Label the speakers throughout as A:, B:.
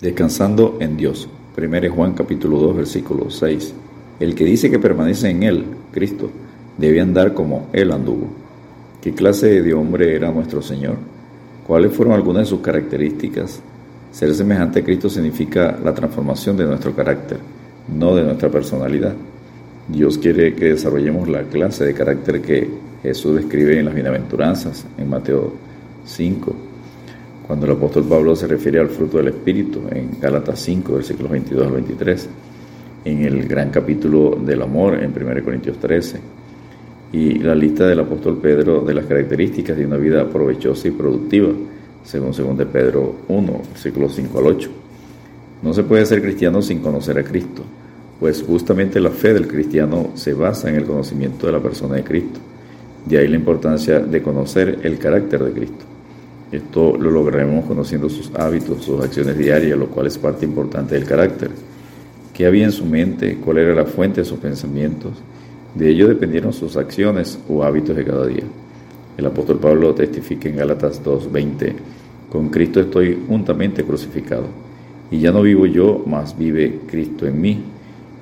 A: Descansando en Dios. 1 Juan capítulo 2 versículo 6. El que dice que permanece en Él, Cristo, debe andar como Él anduvo. ¿Qué clase de hombre era nuestro Señor? ¿Cuáles fueron algunas de sus características? Ser semejante a Cristo significa la transformación de nuestro carácter, no de nuestra personalidad. Dios quiere que desarrollemos la clase de carácter que Jesús describe en las bienaventuranzas, en Mateo 5 cuando el apóstol Pablo se refiere al fruto del Espíritu en Gálatas 5, versículos 22 al 23, en el gran capítulo del amor en 1 Corintios 13, y la lista del apóstol Pedro de las características de una vida provechosa y productiva, según 2 Pedro 1, versículos 5 al 8. No se puede ser cristiano sin conocer a Cristo, pues justamente la fe del cristiano se basa en el conocimiento de la persona de Cristo. De ahí la importancia de conocer el carácter de Cristo. Esto lo lograremos conociendo sus hábitos, sus acciones diarias, lo cual es parte importante del carácter. ¿Qué había en su mente? ¿Cuál era la fuente de sus pensamientos? De ello dependieron sus acciones o hábitos de cada día. El apóstol Pablo testifica en Gálatas 2:20, con Cristo estoy juntamente crucificado, y ya no vivo yo, mas vive Cristo en mí.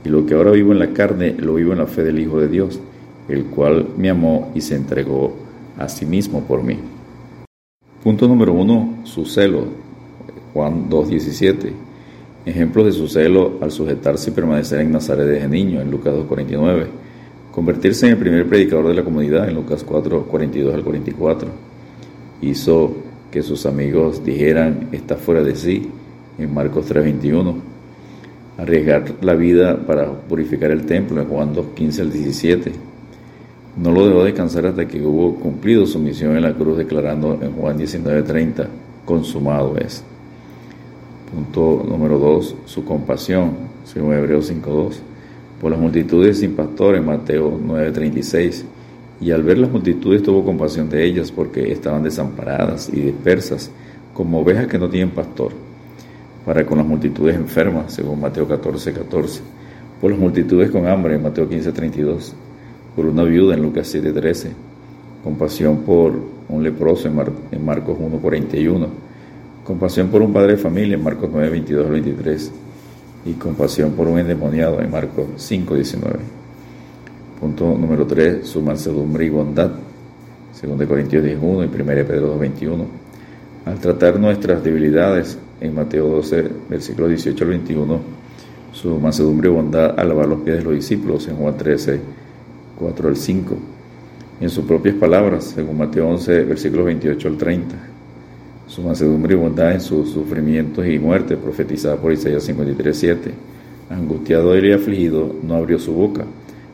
A: Y lo que ahora vivo en la carne, lo vivo en la fe del Hijo de Dios, el cual me amó y se entregó a sí mismo por mí. Punto número uno, su celo. Juan 2.17. Ejemplos de su celo al sujetarse y permanecer en Nazaret desde niño, en Lucas 2.49. Convertirse en el primer predicador de la comunidad, en Lucas 4.42 al 44. Hizo que sus amigos dijeran, está fuera de sí, en Marcos 3.21. Arriesgar la vida para purificar el templo, en Juan 2.15 al 17 no lo dejó descansar hasta que hubo cumplido su misión en la cruz, declarando en Juan 19:30, consumado es. Punto número 2, su compasión, según Hebreos 5:2, por las multitudes sin pastor en Mateo 9:36, y al ver las multitudes tuvo compasión de ellas porque estaban desamparadas y dispersas, como ovejas que no tienen pastor, para con las multitudes enfermas, según Mateo 14:14, por las multitudes con hambre en Mateo 15:32 por una viuda en Lucas 7:13, compasión por un leproso en, Marcos 1:41, compasión por un padre de familia en Marcos 9:22 23 y compasión por un endemoniado en Marcos 5:19. Punto número 3, su mansedumbre y bondad, 2 Corintios 10:1 y 1 Pedro 2:21. Al tratar nuestras debilidades en Mateo 12, versículos 18 al 21, su mansedumbre y bondad al lavar los pies de los discípulos en Juan 13, 4 al 5, en sus propias palabras, según Mateo 11, versículos 28 al 30. Su mansedumbre y bondad en sus sufrimientos y muerte, profetizada por Isaías 53, 7. Angustiado y afligido, no abrió su boca.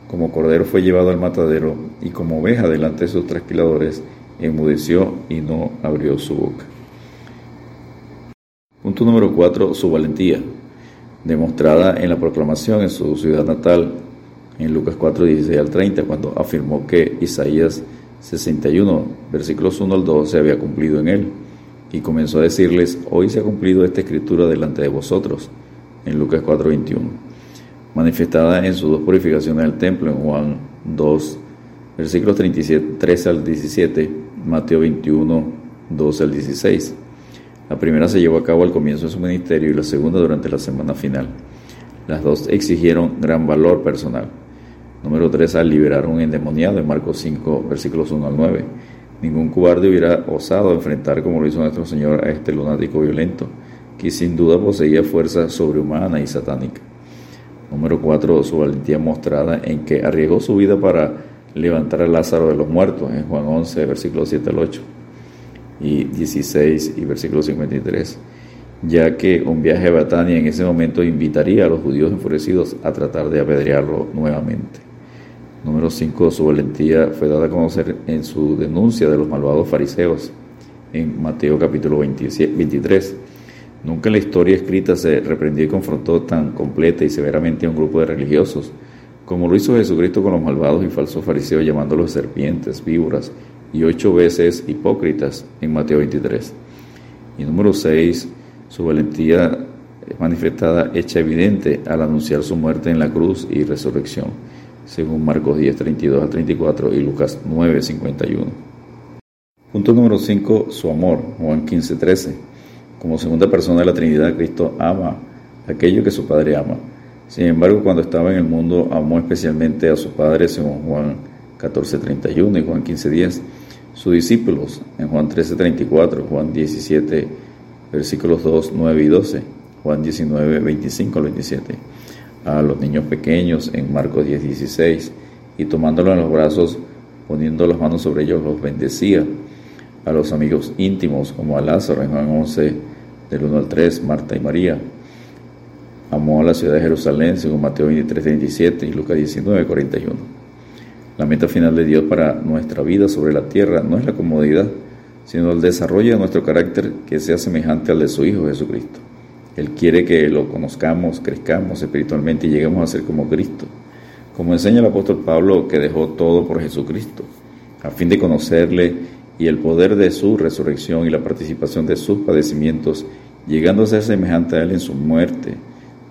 A: Como cordero fue llevado al matadero, y como oveja delante de sus trasquiladores, enmudeció y no abrió su boca. Punto número 4. Su valentía, demostrada en la proclamación en su ciudad natal en Lucas 4, 16 al 30, cuando afirmó que Isaías 61, versículos 1 al 2, se había cumplido en él. Y comenzó a decirles, hoy se ha cumplido esta escritura delante de vosotros, en Lucas 4, 21. Manifestada en sus dos purificaciones del templo, en Juan 2, versículos 37, 13 al 17, Mateo 21, 12 al 16. La primera se llevó a cabo al comienzo de su ministerio y la segunda durante la semana final. Las dos exigieron gran valor personal. Número 3, al liberar un endemoniado en Marcos 5, versículos 1 al 9. Ningún cobarde hubiera osado enfrentar como lo hizo nuestro Señor a este lunático violento, que sin duda poseía fuerza sobrehumana y satánica. Número 4, su valentía mostrada en que arriesgó su vida para levantar a Lázaro de los muertos, en Juan 11, versículos 7 al 8, y 16 y versículo 53 ya que un viaje a Batania en ese momento invitaría a los judíos enfurecidos a tratar de apedrearlo nuevamente. Número 5. Su valentía fue dada a conocer en su denuncia de los malvados fariseos en Mateo capítulo 23. Nunca en la historia escrita se reprendió y confrontó tan completa y severamente a un grupo de religiosos como lo hizo Jesucristo con los malvados y falsos fariseos llamándolos serpientes, víboras y ocho veces hipócritas en Mateo 23. Y número 6. Su valentía es manifestada, hecha evidente al anunciar su muerte en la cruz y resurrección según Marcos 10, 32 al 34 y Lucas 9, 51. Punto número 5, su amor, Juan 15, 13. Como segunda persona de la Trinidad, Cristo ama aquello que su Padre ama. Sin embargo, cuando estaba en el mundo, amó especialmente a su Padre, según Juan 14:31 y Juan 15:10. Sus discípulos, en Juan 13:34, Juan 17, versículos 2, 9 y 12, Juan 19, 25 al 27. A los niños pequeños, en Marcos 10, 16, y tomándolos en los brazos, poniendo las manos sobre ellos, los bendecía. A los amigos íntimos, como a Lázaro, en Juan 11, del 1 al 3, Marta y María. Amó a la ciudad de Jerusalén, según Mateo 23, 27 y Lucas 19, 41. La meta final de Dios para nuestra vida sobre la tierra no es la comodidad, sino el desarrollo de nuestro carácter que sea semejante al de su Hijo Jesucristo. Él quiere que lo conozcamos, crezcamos espiritualmente y lleguemos a ser como Cristo. Como enseña el apóstol Pablo, que dejó todo por Jesucristo, a fin de conocerle y el poder de su resurrección y la participación de sus padecimientos, llegando a ser semejante a Él en su muerte.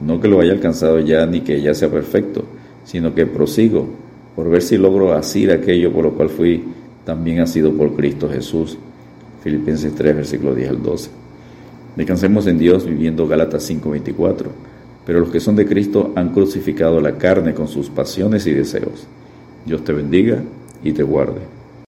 A: No que lo haya alcanzado ya ni que ya sea perfecto, sino que prosigo por ver si logro asir aquello por lo cual fui también sido por Cristo Jesús. Filipenses 3, versículo 10 al 12. Descansemos en Dios viviendo Gálatas 5:24. Pero los que son de Cristo han crucificado la carne con sus pasiones y deseos. Dios te bendiga y te guarde.